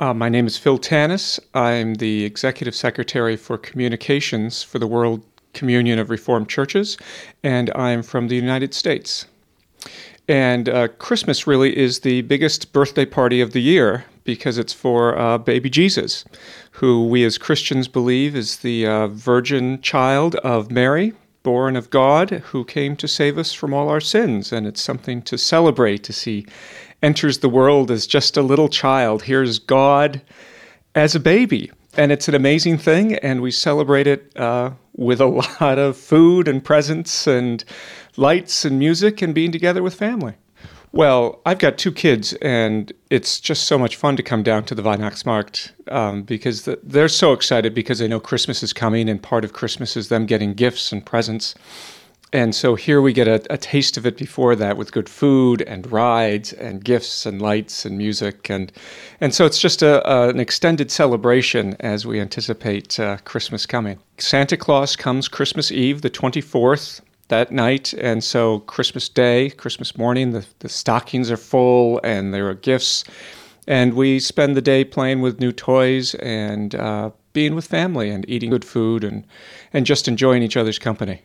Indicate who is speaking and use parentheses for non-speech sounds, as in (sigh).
Speaker 1: Uh, my name is Phil Tanis. I'm the Executive Secretary for Communications for the World Communion of Reformed Churches, and I'm from the United States. And uh, Christmas really is the biggest birthday party of the year because it's for uh, baby Jesus, who we as Christians believe is the uh, virgin child of Mary, born of God, who came to save us from all our sins. And it's something to celebrate to see enters the world as just a little child. Here's God as a baby. And it's an amazing thing, and we celebrate it uh, with a (laughs) lot of food and presents and lights and music and being together with family. Well, I've got two kids, and it's just so much fun to come down to the Weihnachtsmarkt um, because the, they're so excited because they know Christmas is coming, and part of Christmas is them getting gifts and presents. And so here we get a, a, taste of it before that with good food and rides and gifts and lights and music. And, and so it's just a, a an extended celebration as we anticipate uh, Christmas coming. Santa Claus comes Christmas Eve, the 24th, that night. And so Christmas Day, Christmas morning, the, the stockings are full and there are gifts. And we spend the day playing with new toys and uh, being with family and eating good food and, and just enjoying each other's company.